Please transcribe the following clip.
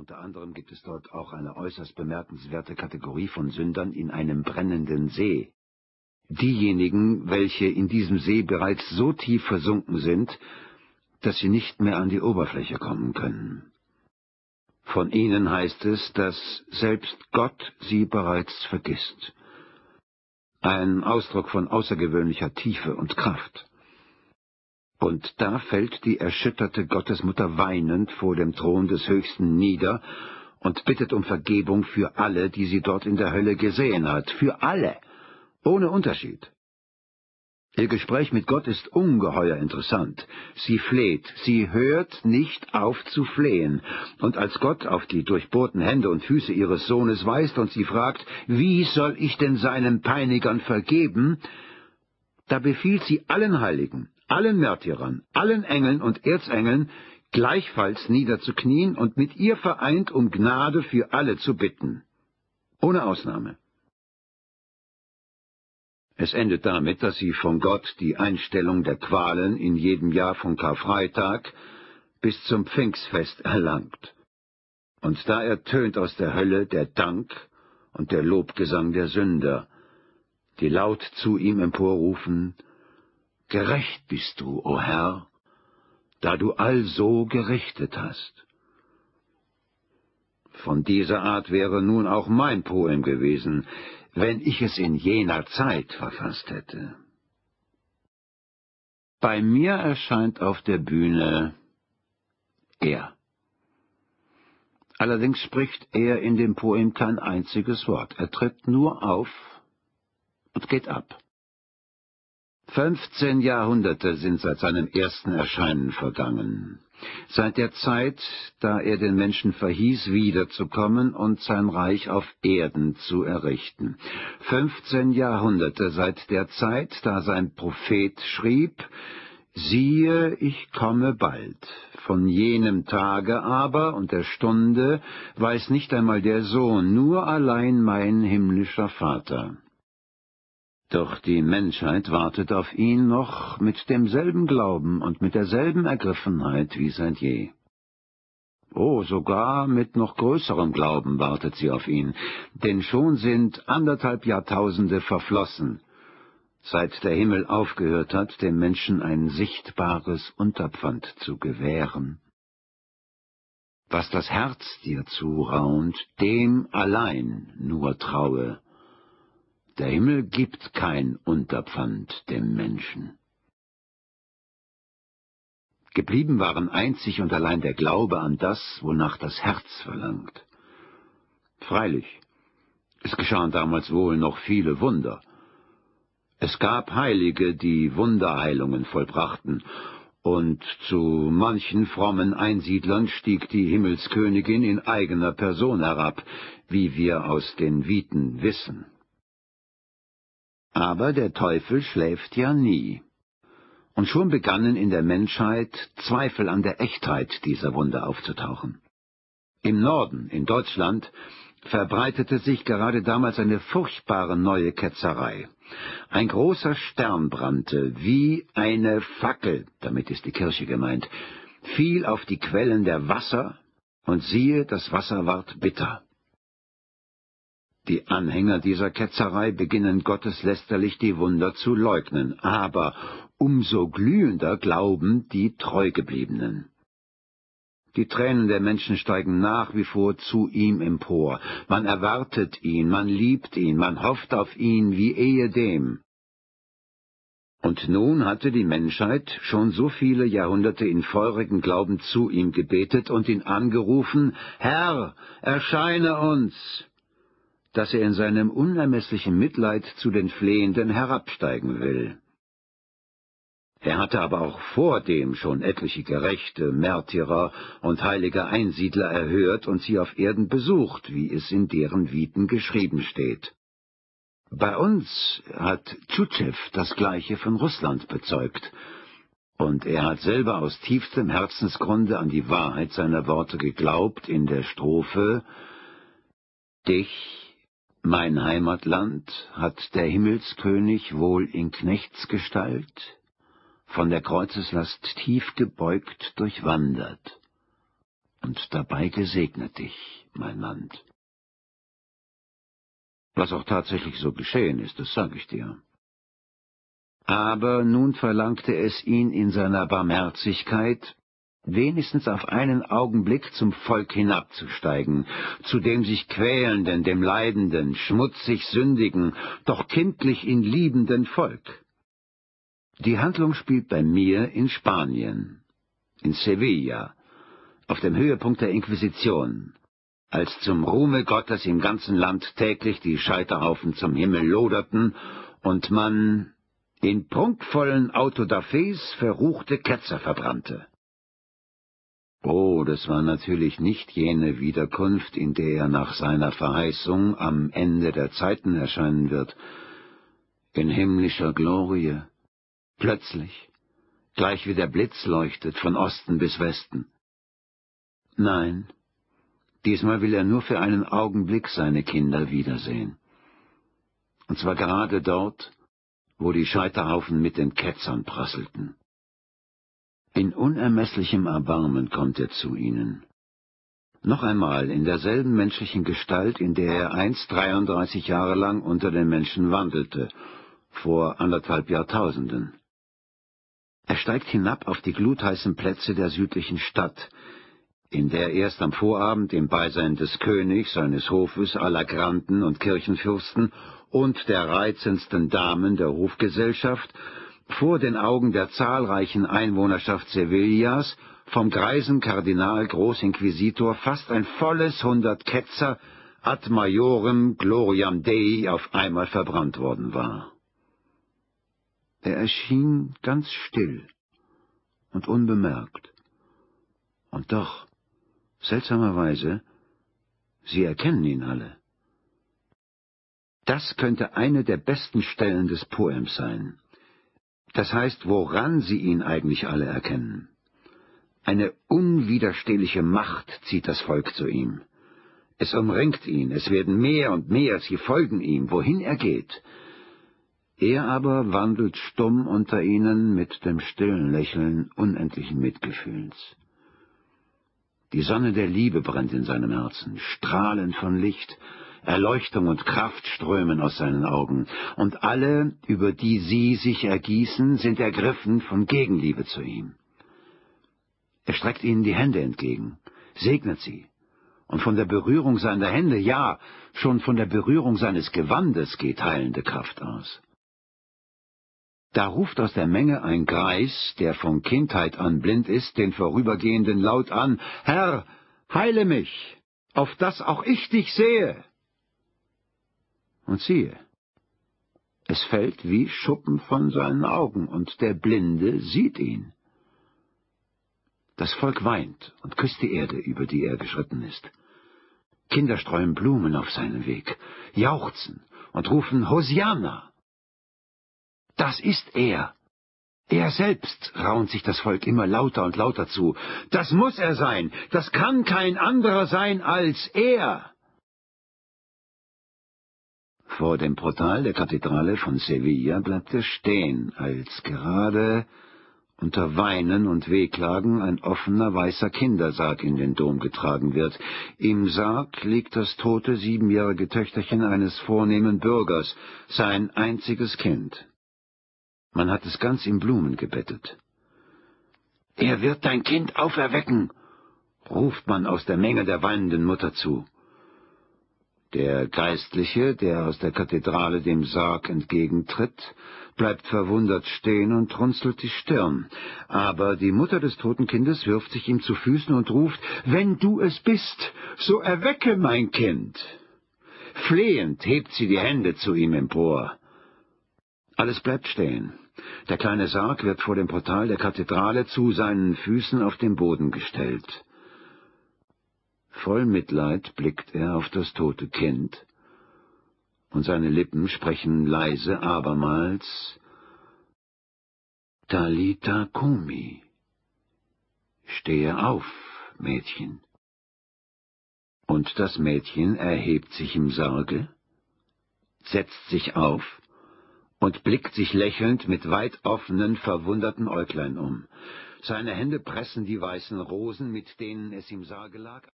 Unter anderem gibt es dort auch eine äußerst bemerkenswerte Kategorie von Sündern in einem brennenden See. Diejenigen, welche in diesem See bereits so tief versunken sind, dass sie nicht mehr an die Oberfläche kommen können. Von ihnen heißt es, dass selbst Gott sie bereits vergisst. Ein Ausdruck von außergewöhnlicher Tiefe und Kraft. Und da fällt die erschütterte Gottesmutter weinend vor dem Thron des Höchsten nieder und bittet um Vergebung für alle, die sie dort in der Hölle gesehen hat, für alle, ohne Unterschied. Ihr Gespräch mit Gott ist ungeheuer interessant. Sie fleht, sie hört nicht auf zu flehen, und als Gott auf die durchbohrten Hände und Füße ihres Sohnes weist und sie fragt, wie soll ich denn seinen Peinigern vergeben, da befiehlt sie allen Heiligen, allen Märtyrern, allen Engeln und Erzengeln, gleichfalls niederzuknien und mit ihr vereint um Gnade für alle zu bitten. Ohne Ausnahme. Es endet damit, dass sie von Gott die Einstellung der Qualen in jedem Jahr von Karfreitag bis zum Pfingstfest erlangt. Und da ertönt aus der Hölle der Dank und der Lobgesang der Sünder, die laut zu ihm emporrufen, Gerecht bist du, o Herr, da du also gerichtet hast. Von dieser Art wäre nun auch mein Poem gewesen, wenn ich es in jener Zeit verfasst hätte. Bei mir erscheint auf der Bühne er. Allerdings spricht er in dem Poem kein einziges Wort. Er tritt nur auf und geht ab. Fünfzehn Jahrhunderte sind seit seinem ersten Erscheinen vergangen. Seit der Zeit, da er den Menschen verhieß, wiederzukommen und sein Reich auf Erden zu errichten. Fünfzehn Jahrhunderte seit der Zeit, da sein Prophet schrieb, Siehe, ich komme bald. Von jenem Tage aber und der Stunde weiß nicht einmal der Sohn, nur allein mein himmlischer Vater. Doch die Menschheit wartet auf ihn noch mit demselben Glauben und mit derselben Ergriffenheit wie seit je. Oh, sogar mit noch größerem Glauben wartet sie auf ihn, denn schon sind anderthalb Jahrtausende verflossen, seit der Himmel aufgehört hat, dem Menschen ein sichtbares Unterpfand zu gewähren. Was das Herz dir zuraunt, dem allein nur traue, der Himmel gibt kein Unterpfand dem Menschen. Geblieben waren einzig und allein der Glaube an das, wonach das Herz verlangt. Freilich, es geschahen damals wohl noch viele Wunder. Es gab Heilige, die Wunderheilungen vollbrachten, und zu manchen frommen Einsiedlern stieg die Himmelskönigin in eigener Person herab, wie wir aus den Viten wissen. Aber der Teufel schläft ja nie. Und schon begannen in der Menschheit Zweifel an der Echtheit dieser Wunder aufzutauchen. Im Norden, in Deutschland, verbreitete sich gerade damals eine furchtbare neue Ketzerei. Ein großer Stern brannte, wie eine Fackel, damit ist die Kirche gemeint, fiel auf die Quellen der Wasser, und siehe, das Wasser ward bitter. Die Anhänger dieser Ketzerei beginnen gotteslästerlich die Wunder zu leugnen, aber umso glühender glauben die Treugebliebenen. Die Tränen der Menschen steigen nach wie vor zu ihm empor. Man erwartet ihn, man liebt ihn, man hofft auf ihn wie ehedem. Und nun hatte die Menschheit schon so viele Jahrhunderte in feurigen Glauben zu ihm gebetet und ihn angerufen, Herr, erscheine uns! Dass er in seinem unermesslichen Mitleid zu den Flehenden herabsteigen will. Er hatte aber auch vordem schon etliche Gerechte, Märtyrer und heilige Einsiedler erhört und sie auf Erden besucht, wie es in deren Viten geschrieben steht. Bei uns hat Tschutschew das Gleiche von Russland bezeugt, und er hat selber aus tiefstem Herzensgrunde an die Wahrheit seiner Worte geglaubt in der Strophe Dich, mein Heimatland hat der Himmelskönig wohl in Knechtsgestalt, von der Kreuzeslast tief gebeugt durchwandert. und dabei gesegnet dich, mein Mann. Was auch tatsächlich so geschehen ist, das sage ich dir. Aber nun verlangte es ihn in seiner Barmherzigkeit, wenigstens auf einen Augenblick zum Volk hinabzusteigen, zu dem sich quälenden, dem leidenden, schmutzig sündigen, doch kindlich ihn liebenden Volk. Die Handlung spielt bei mir in Spanien, in Sevilla, auf dem Höhepunkt der Inquisition, als zum Ruhme Gottes im ganzen Land täglich die Scheiterhaufen zum Himmel loderten und man in prunkvollen Autodafés verruchte Ketzer verbrannte. Oh, das war natürlich nicht jene Wiederkunft, in der er nach seiner Verheißung am Ende der Zeiten erscheinen wird, in himmlischer Glorie, plötzlich, gleich wie der Blitz leuchtet von Osten bis Westen. Nein, diesmal will er nur für einen Augenblick seine Kinder wiedersehen. Und zwar gerade dort, wo die Scheiterhaufen mit den Ketzern prasselten. In unermesslichem Erbarmen kommt er zu ihnen. Noch einmal in derselben menschlichen Gestalt, in der er einst 33 Jahre lang unter den Menschen wandelte, vor anderthalb Jahrtausenden. Er steigt hinab auf die glutheißen Plätze der südlichen Stadt, in der erst am Vorabend im Beisein des Königs, seines Hofes, aller Granden und Kirchenfürsten und der reizendsten Damen der Hofgesellschaft vor den Augen der zahlreichen Einwohnerschaft Sevillas vom greisen Kardinal Großinquisitor fast ein volles hundert Ketzer ad majorem gloriam Dei auf einmal verbrannt worden war. Er erschien ganz still und unbemerkt. Und doch, seltsamerweise, sie erkennen ihn alle. Das könnte eine der besten Stellen des Poems sein. Das heißt, woran sie ihn eigentlich alle erkennen. Eine unwiderstehliche Macht zieht das Volk zu ihm. Es umringt ihn, es werden mehr und mehr, sie folgen ihm, wohin er geht. Er aber wandelt stumm unter ihnen mit dem stillen Lächeln unendlichen Mitgefühls. Die Sonne der Liebe brennt in seinem Herzen, strahlend von Licht, Erleuchtung und Kraft strömen aus seinen Augen, und alle, über die sie sich ergießen, sind ergriffen von Gegenliebe zu ihm. Er streckt ihnen die Hände entgegen, segnet sie, und von der Berührung seiner Hände, ja, schon von der Berührung seines Gewandes geht heilende Kraft aus. Da ruft aus der Menge ein Greis, der von Kindheit an blind ist, den Vorübergehenden laut an, Herr, heile mich, auf dass auch ich dich sehe. Und siehe, es fällt wie Schuppen von seinen Augen, und der Blinde sieht ihn. Das Volk weint und küsst die Erde, über die er geschritten ist. Kinder streuen Blumen auf seinen Weg, jauchzen und rufen Hosianna. Das ist er. Er selbst raunt sich das Volk immer lauter und lauter zu. Das muss er sein. Das kann kein anderer sein als er. Vor dem Portal der Kathedrale von Sevilla bleibt er stehen, als gerade unter Weinen und Wehklagen ein offener weißer Kindersarg in den Dom getragen wird. Im Sarg liegt das tote siebenjährige Töchterchen eines vornehmen Bürgers, sein einziges Kind. Man hat es ganz in Blumen gebettet. Er wird dein Kind auferwecken, ruft man aus der Menge der weinenden Mutter zu. Der Geistliche, der aus der Kathedrale dem Sarg entgegentritt, bleibt verwundert stehen und runzelt die Stirn. Aber die Mutter des toten Kindes wirft sich ihm zu Füßen und ruft, Wenn du es bist, so erwecke mein Kind. Flehend hebt sie die Hände zu ihm empor. Alles bleibt stehen. Der kleine Sarg wird vor dem Portal der Kathedrale zu seinen Füßen auf den Boden gestellt. Voll Mitleid blickt er auf das tote Kind, und seine Lippen sprechen leise abermals Talita Kumi. Stehe auf, Mädchen. Und das Mädchen erhebt sich im Sarge, setzt sich auf und blickt sich lächelnd mit weit offenen, verwunderten Äuglein um. Seine Hände pressen die weißen Rosen, mit denen es im Sarge lag,